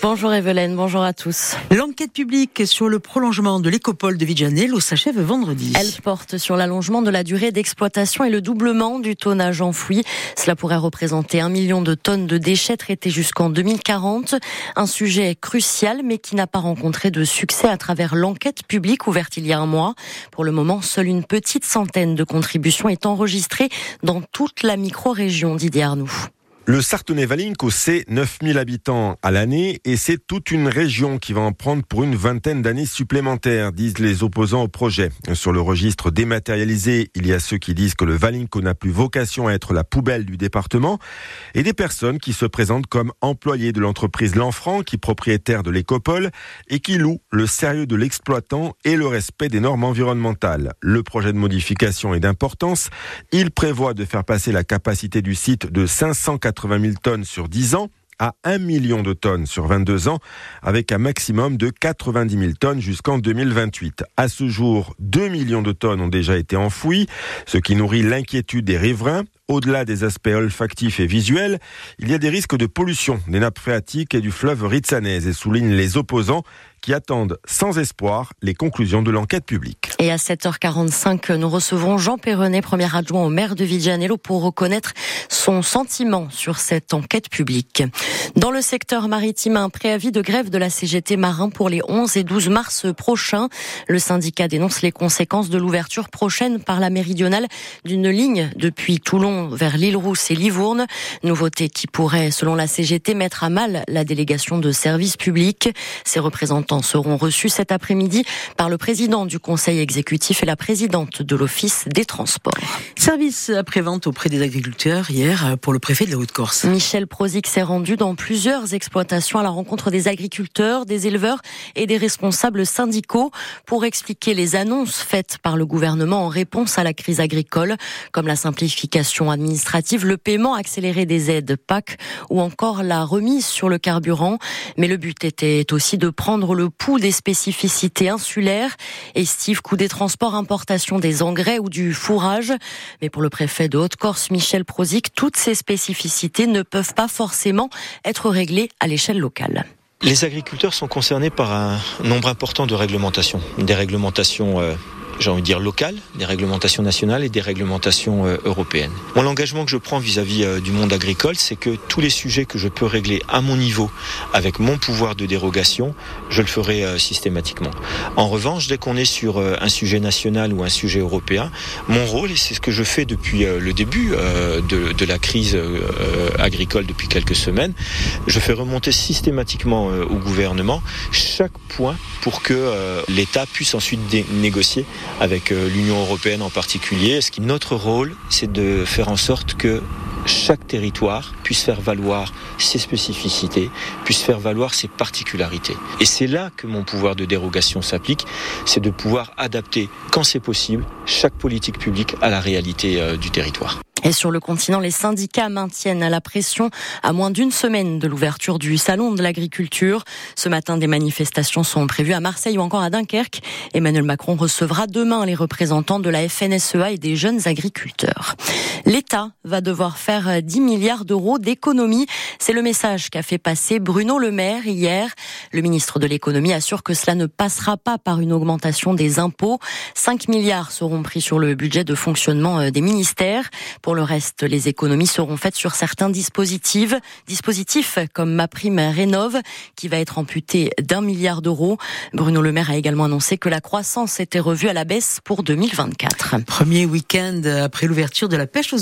Bonjour Evelyne, bonjour à tous. L'enquête publique sur le prolongement de l'écopole de Vigianello s'achève vendredi. Elle porte sur l'allongement de la durée d'exploitation et le doublement du tonnage enfoui. Cela pourrait représenter un million de tonnes de déchets traités jusqu'en 2040. Un sujet crucial mais qui n'a pas rencontré de succès à travers l'enquête publique ouverte il y a un mois. Pour le moment, seule une petite centaine de contributions est enregistrée dans toute la micro-région Didier Arnoux. Le Sartonnet-Valinco, c'est 9000 habitants à l'année et c'est toute une région qui va en prendre pour une vingtaine d'années supplémentaires, disent les opposants au projet. Sur le registre dématérialisé, il y a ceux qui disent que le Valinco n'a plus vocation à être la poubelle du département et des personnes qui se présentent comme employés de l'entreprise L'Enfant, qui est propriétaire de l'écopole et qui loue le sérieux de l'exploitant et le respect des normes environnementales. Le projet de modification est d'importance. Il prévoit de faire passer la capacité du site de 580 80 000 tonnes sur 10 ans à 1 million de tonnes sur 22 ans, avec un maximum de 90 000 tonnes jusqu'en 2028. À ce jour, 2 millions de tonnes ont déjà été enfouies, ce qui nourrit l'inquiétude des riverains. Au-delà des aspects olfactifs et visuels, il y a des risques de pollution des nappes phréatiques et du fleuve Ritzanès et soulignent les opposants qui attendent sans espoir les conclusions de l'enquête publique. Et à 7h45, nous recevrons Jean Perronnet, premier adjoint au maire de Vigianello, pour reconnaître son sentiment sur cette enquête publique. Dans le secteur maritime, un préavis de grève de la CGT Marin pour les 11 et 12 mars prochains. Le syndicat dénonce les conséquences de l'ouverture prochaine par la méridionale d'une ligne depuis Toulon vers l'île Rousse et Livourne. Nouveauté qui pourrait, selon la CGT, mettre à mal la délégation de services publics. Ses représentants seront reçus cet après-midi par le président du conseil exécutif et la présidente de l'office des transports. Service après-vente auprès des agriculteurs hier pour le préfet de la Haute-Corse. Michel Prozic s'est rendu dans plusieurs exploitations à la rencontre des agriculteurs, des éleveurs et des responsables syndicaux pour expliquer les annonces faites par le gouvernement en réponse à la crise agricole, comme la simplification administrative, le paiement accéléré des aides PAC ou encore la remise sur le carburant. Mais le but était aussi de prendre le le pouls des spécificités insulaires, estive, coût des transports, importation des engrais ou du fourrage. Mais pour le préfet de Haute-Corse, Michel Prozic, toutes ces spécificités ne peuvent pas forcément être réglées à l'échelle locale. Les agriculteurs sont concernés par un nombre important de réglementations, des réglementations euh, j'ai envie de dire locales, des réglementations nationales et des réglementations euh, européennes. Mon engagement que je prends vis-à-vis euh, du monde agricole, c'est que tous les sujets que je peux régler à mon niveau, avec mon pouvoir de dérogation, je le ferai euh, systématiquement. En revanche, dès qu'on est sur un sujet national ou un sujet européen, mon rôle, et c'est ce que je fais depuis le début de, la crise agricole depuis quelques semaines, je fais remonter systématiquement au gouvernement chaque point pour que l'État puisse ensuite négocier avec euh, l'Union européenne en particulier. Ce qui notre rôle, c'est de faire en sorte que chaque territoire puisse faire valoir ses spécificités, puisse faire valoir ses particularités. Et c'est là que mon pouvoir de dérogation s'applique, c'est de pouvoir adapter, quand c'est possible, chaque politique publique à la réalité euh, du territoire. Et sur le continent, les syndicats maintiennent la pression à moins d'une semaine de l'ouverture du salon de l'agriculture. Ce matin, des manifestations sont prévues à Marseille ou encore à Dunkerque. Emmanuel Macron recevra demain les représentants de la FNSEA et des jeunes agriculteurs. L'État va devoir faire 10 milliards d'euros d'économies. C'est le message qu'a fait passer Bruno Le Maire hier. Le ministre de l'économie assure que cela ne passera pas par une augmentation des impôts. 5 milliards seront pris sur le budget de fonctionnement euh, des ministères. Pour le reste, les économies seront faites sur certains dispositifs, dispositifs comme ma prime Rénov, qui va être amputée d'un milliard d'euros. Bruno Le Maire a également annoncé que la croissance était revue à la baisse pour 2024. Premier week-end après l'ouverture de la pêche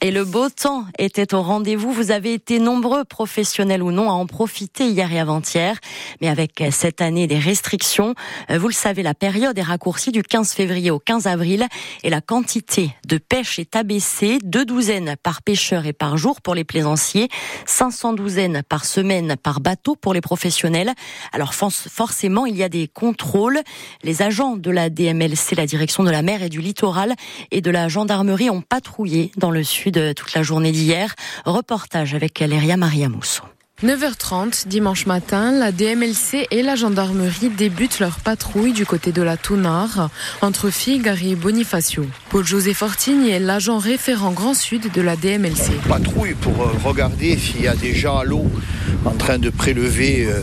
Et le beau temps était au rendez-vous. Vous avez été nombreux, professionnels ou non, à en profiter hier et avant-hier. Mais avec cette année des restrictions, vous le savez, la période est raccourcie du 15 février au 15 avril et la quantité de pêche est abaissée deux douzaines par pêcheur et par jour pour les plaisanciers, 500 douzaines par semaine par bateau pour les professionnels. Alors forcément, il y a des contrôles. Les agents de la DMLC, la direction de la mer et du littoral, et de la gendarmerie ont patrouillé dans le sud toute la journée d'hier. Reportage avec Léria Maria Mousseau. 9h30, dimanche matin, la DMLC et la gendarmerie débutent leur patrouille du côté de la Tounard, entre Figari et Bonifacio. Paul-José Fortigne est l'agent référent Grand Sud de la DMLC. Patrouille pour euh, regarder s'il y a des gens à l'eau en train de prélever euh,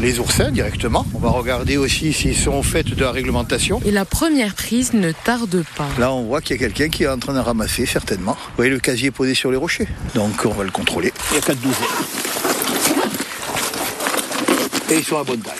les oursins directement. On va regarder aussi s'ils sont au fait de la réglementation. Et la première prise ne tarde pas. Là, on voit qu'il y a quelqu'un qui est en train de ramasser, certainement. Vous voyez le casier posé sur les rochers. Donc, on va le contrôler. Il y a 4 douzaines. Et ils sont à bonne taille.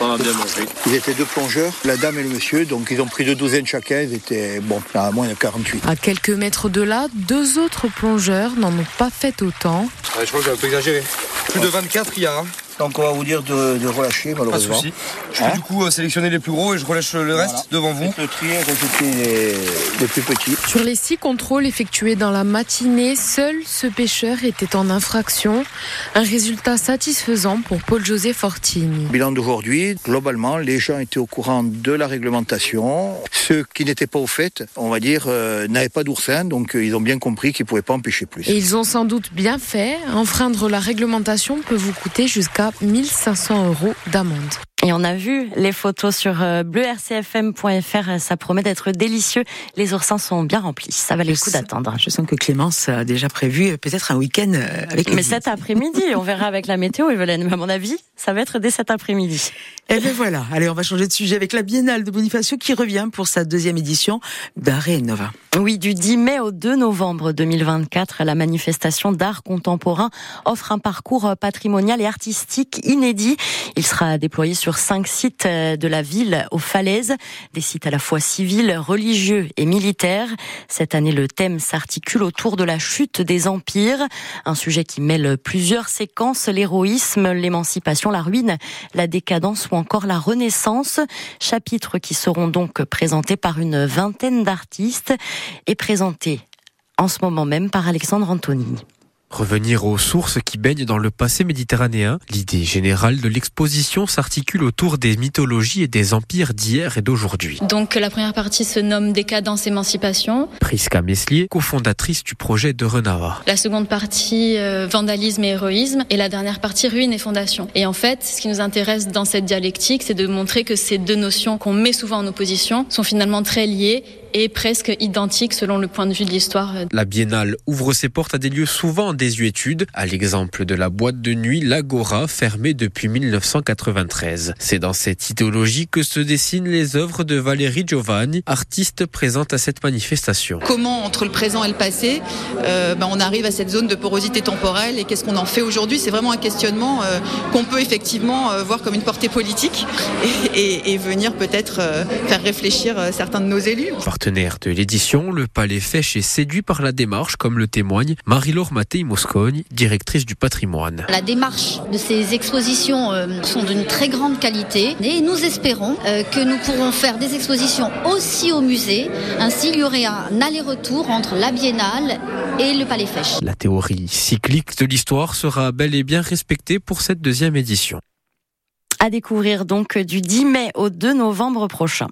On a bien mangé. Ils étaient deux plongeurs, la dame et le monsieur, donc ils ont pris deux douzaines chacun, ils étaient, bon, à moins de 48. À quelques mètres de là, deux autres plongeurs n'en ont pas fait autant. je crois que j'ai un peu exagéré. Plus de 24 il y a. Donc on va vous dire de, de relâcher, Pas de malheureusement. souci. Je vais Hein du coup euh, sélectionner les plus gros et je relâche le reste Voilà. devant vous. Le tri et rejetez les, les plus petits. Sur les six contrôles effectués dans la matinée, seul ce pêcheur était en infraction. Un résultat satisfaisant pour Paul-José Fortini. Bilan d'aujourd'hui, globalement, les gens étaient au courant de la réglementation. Ceux qui n'étaient pas au fait, on va dire, euh, n'avaient pas d'oursin, donc euh, ils ont bien compris qu'ils ne pouvaient pas en pêcher plus. Et ils ont sans doute bien fait. Enfreindre la réglementation peut vous coûter jusqu'à 1500 euros d'amende. Et on a vu les photos sur euh, bleurcfm.fr. Ça promet d'être délicieux. Les oursins sont bien remplis. Ça valait le coup d'attendre. Je sens que Clémence a déjà prévu euh, peut-être un week-end euh, avec Mais les cet après-midi, on verra avec la météo, Evelyne. Mais à mon avis, ça va être dès cet après-midi. Et bien voilà. Allez, on va changer de sujet avec la Biennale de Bonifacio qui revient pour sa deuxième édition d'Arrêt Nova. Oui, du 10 mai au 2 novembre 2024, la manifestation d'art contemporain offre un parcours patrimonial et artistique inédit. Il sera déployé sur cinq sites de la ville aux falaises, des sites à la fois civils, religieux et militaires. Cette année, le thème s'articule autour de la chute des empires, un sujet qui mêle plusieurs séquences, l'héroïsme, l'émancipation, la ruine, la décadence ou encore la renaissance. Chapitres qui seront donc présentés par une vingtaine d'artistes et présentés en ce moment même par Alexandre Antonini. Revenir aux sources qui baignent dans le passé méditerranéen, l'idée générale de l'exposition s'articule autour des mythologies et des empires d'hier et d'aujourd'hui. Donc la première partie se nomme Décadence Émancipation. Prisca Meslier, cofondatrice du projet de Renava. La seconde partie euh, Vandalisme et héroïsme. Et la dernière partie Ruine et Fondation. Et en fait, ce qui nous intéresse dans cette dialectique, c'est de montrer que ces deux notions qu'on met souvent en opposition sont finalement très liées et presque identiques selon le point de vue de l'histoire. La biennale ouvre ses portes à des lieux souvent en désuétude, à l'exemple de la boîte de nuit L'Agora, fermée depuis 1993. C'est dans cette idéologie que se dessinent les œuvres de Valérie Giovanni, artiste présente à cette manifestation. Comment, entre le présent et le passé, euh, ben, on arrive à cette zone de porosité temporelle et qu'est-ce qu'on en fait aujourd'hui? C'est vraiment un questionnement euh, qu'on peut effectivement euh, voir comme une portée politique et, et- et venir peut-être euh, faire réfléchir certains de nos élus. Partenaire de l'édition, le Palais Fèche est séduit par la démarche, comme le témoigne Marie-Laure Mattei-Moscogne, directrice du patrimoine. La démarche de ces expositions euh, sont d'une très grande qualité et nous espérons euh, que nous pourrons faire des expositions aussi au musée. Ainsi, il y aurait un aller-retour entre la Biennale et le Palais Fèche. La théorie cyclique de l'histoire sera bel et bien respectée pour cette deuxième édition. À découvrir donc du 10 mai au 2 novembre prochain.